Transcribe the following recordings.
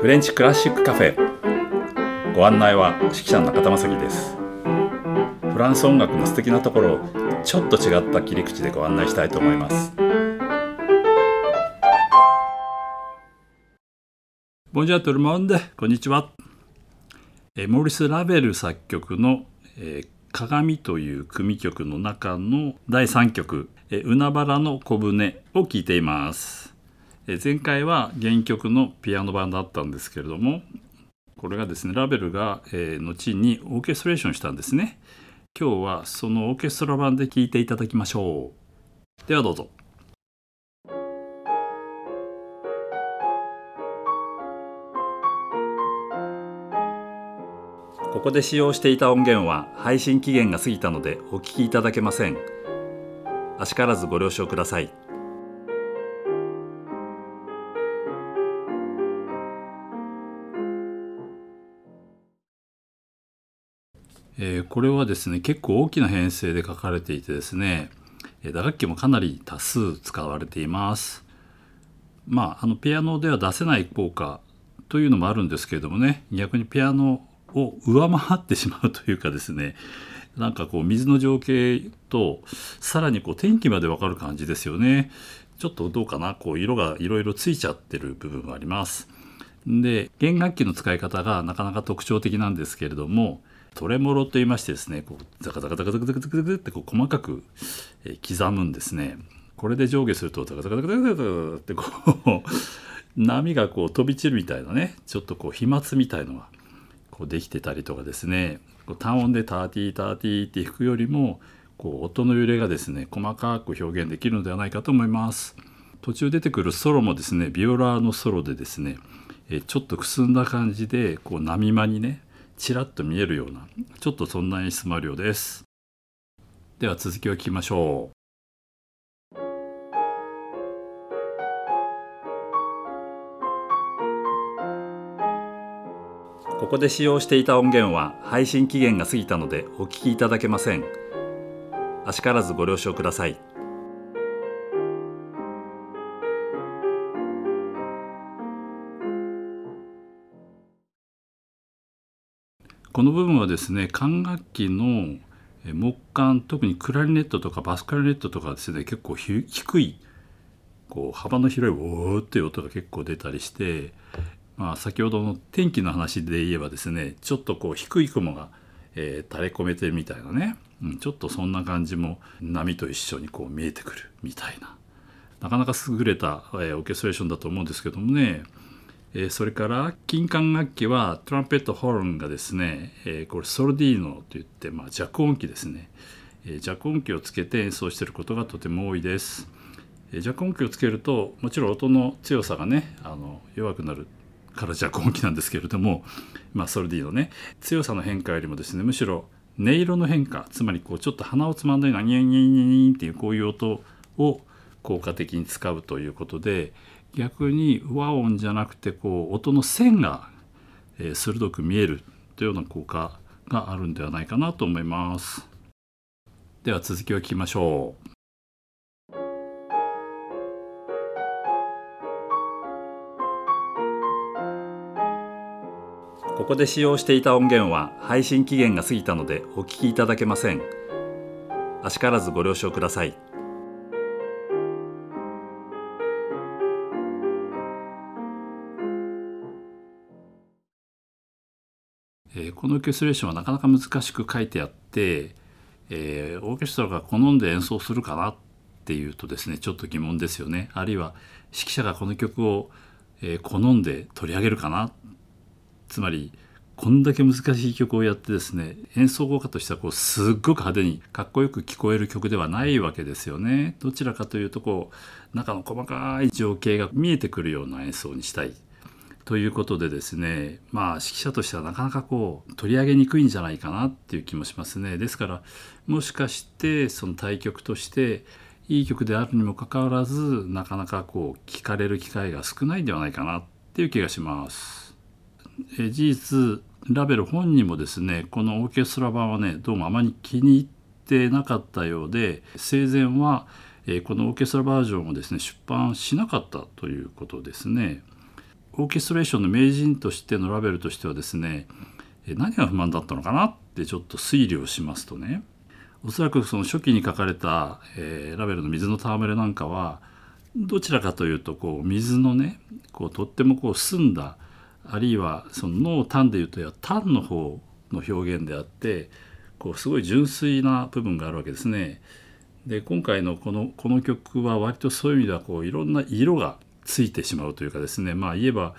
フレンチクラシックカフェ。ご案内は指揮者の中田正樹です。フランス音楽の素敵なところをちょっと違った切り口でご案内したいと思います。ボンジャートルモンデこんにちはモリス・ラベル作曲の「鏡」という組曲の中の第3曲「海原の小舟」を聴いています。前回は原曲のピアノ版だったんですけれどもこれがですねラベルが、え、後にオーケストレーションしたんですね。今日はそのオーケストラ版で聴いていただきましょう。ではどうぞ。ここで使用していた音源は配信期限が過ぎたのでお聞きいただけません。あしからずご了承ください。えー、これはですね結構大きな編成で書かれていてですね打楽器もかなり多数使われています。まああのピアノでは出せない効果というのもあるんですけれどもね逆にピアノを上回ってしまうというかですねなんかこう水の情景とさらにこう天気までわかる感じですよね。ちょっとどうかなこう色がいろいろついちゃってる部分があります。で弦楽器の使い方がなかなか特徴的なんですけれどもトレモロと言いましてですねこうザカザカザカザカザカザカザカってこう細かく、刻むんですね。これで上下するとザカザカザカザカザカってこう波がこう飛び散るみたいなねちょっとこう飛沫みたいのがこうできてたりとかですねこう単音でターティーターティーって弾くよりもこう音の揺れがですね細かく表現できるのではないかと思います。途中出てくるソロもですねビオラのソロでですねちょっとくすんだ感じでこう波間にねちらっと見えるようなちょっとそんな演出もあるようです。では続きを聞きましょう。ここで使用していた音源は配信期限が過ぎたのでお聞きいただけません。あしからずご了承ください。この部分はですね管楽器の木管特にクラリネットとかバスクラリネットとかですね結構低いこう幅の広いおーっていう音が結構出たりして、まあ、先ほどの天気の話で言えばですねちょっとこう低い雲が、えー、垂れ込めてるみたいなね、うん、ちょっとそんな感じも波と一緒にこう見えてくるみたいななかなか優れた、えー、オーケストレーションだと思うんですけどもねえそれから金管楽器はトランペットホルンがですね、えこれソルディーノといって、まあ、弱音器ですね、え弱音器をつけて演奏していることがとても多いです、え弱音器をつけるともちろん音の強さがねあの弱くなるから弱音器なんですけれども、まあ、ソルディーノね。強さの変化よりもですねむしろ音色の変化つまりこうちょっと鼻をつまんだようなニャンニャンニャンニャンっていうこういう音を効果的に使うということで逆に和音じゃなくてこう音の線が、え鋭く見えるというような効果があるんではないかなと思います。では続きを聞きましょう。ここで使用していた音源は配信期限が過ぎたのでお聞きいただけません。あしからずご了承ください。このオーケストレーションはなかなか難しく書いてあって、えー、オーケストラが好んで演奏するかなっていうとですねちょっと疑問ですよね。あるいは指揮者がこの曲を、えー、好んで取り上げるかな。つまりこんだけ難しい曲をやってですね演奏効果としてはこうすっごく派手にかっこよく聞こえる曲ではないわけですよね。どちらかというとこう中の細かい情景が見えてくるような演奏にしたい。ということでですねまあ指揮者としてはなかなかこう取り上げにくいんじゃないかなっていう気もしますねですからもしかしてその対局としていい曲であるにもかかわらずなかなかこう聞かれる機会が少ないんではないかなっていう気がします。え事実ラベル本人もですねこのオーケストラ版はねどうもあまり気に入ってなかったようで生前は、えこのオーケストラバージョンをですね出版しなかったということですね。オーケストレーションの名人としてのラベルとしてはですね何が不満だったのかなってちょっと推理をしますとねおそらくその初期に書かれた、えー、ラベルの水の戯れなんかはどちらかというとこう水のねこうとってもこう澄んだあるいはその濃淡でいうと淡の方の表現であってこうすごい純粋な部分があるわけですね。で今回のこのこの曲は割とそういう意味ではこういろんな色がついてしまうというかですねまあ言えば、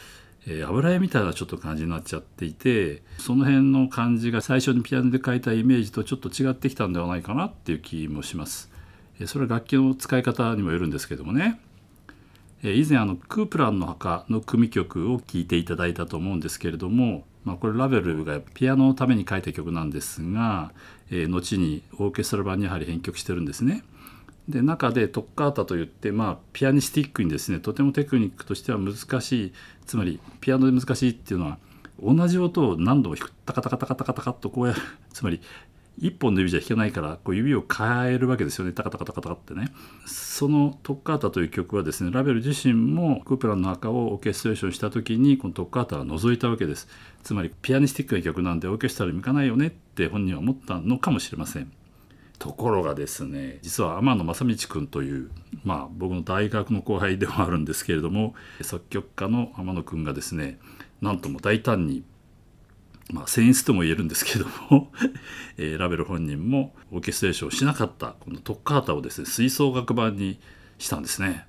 えー、油絵みたいなちょっと感じになっちゃっていてその辺の感じが最初にピアノで描いたイメージとちょっと違ってきたんではないかなっていう気もします。えそれは楽器の使い方にもよるんですけどもね。え以前あのクープランの墓の組曲を聴いていただいたと思うんですけれども、まあ、これラベルがピアノのために書いた曲なんですが、えー、後にオーケストラ版にやはり編曲してるんですね。で中でトッカータといって、まあ、ピアニスティックにですねとてもテクニックとしては難しいつまりピアノで難しいっていうのは同じ音を何度も弾くタカタカタカタカタカとこうや つまり一本の指じゃ弾けないからこう指を変えるわけですよね。タカタカタカタカってね。その「トッカータ」という曲はですねラベル自身もクープランの赤をオーケストレーションした時にこの「トッカータ」は除いたわけです。つまりピアニスティックな曲なんでオーケストラに向かないよねって本人は思ったのかもしれません。ところがですね実は天野正道君というまあ僕の大学の後輩でもあるんですけれども作曲家の天野君がですねなんとも大胆にまあ、センスとも言えるんですけども えー、ラベル本人もオーケストレーションをしなかったこのトッカータをですね吹奏楽版にしたんですね。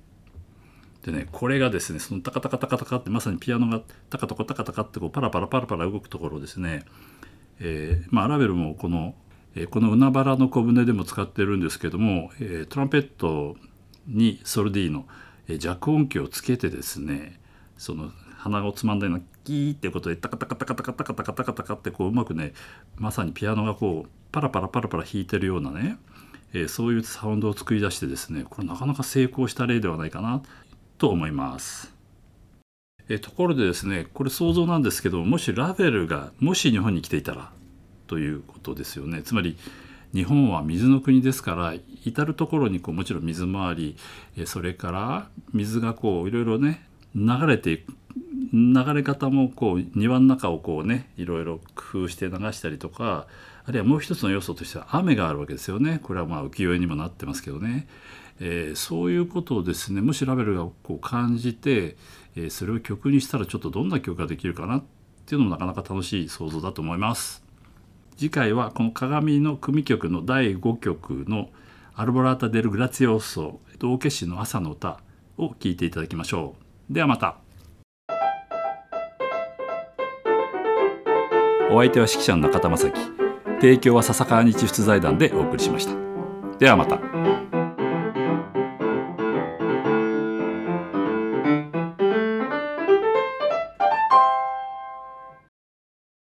でねこれがですねそのタカタカタカタカってまさにピアノがタカタカタカタカってこうパラパラパラパラ動くところですね、えー、まあ、ラベルもこの、え、この海原の小舟でも使ってるんですけども、えトランペットにソルディの、え弱音器をつけてですねその鼻をつまんだようなキーっていうことでタカタカタカタカタカタカタカタカってこううまくねまさにピアノがこうパラパラパラパラ弾いてるようなね、え、そういうサウンドを作り出してですねこれなかなか成功した例ではないかなと思います。え、ところでですねこれ想像なんですけどもしラベルがもし日本に来ていたらということですよね。つまり日本は水の国ですから至る所にこうもちろん水回りそれから水がこういろいろね流れていく流れ方もこう庭の中をこうねいろいろ工夫して流したりとかあるいはもう一つの要素としては雨があるわけですよねこれはまあ浮世絵にもなってますけどね、えー、そういうことをですねもしラベルがこう感じて、えー、それを曲にしたらちょっとどんな曲ができるかなっていうのもなかなか楽しい想像だと思います。次回はこの鏡の組曲の第5曲の「アルボラータ・デル・グラツィオーソ」道化師の朝の歌を聴いていただきましょう。ではまた。お相手は指揮者の中田正樹提供は笹川日出財団でお送りしましたではまた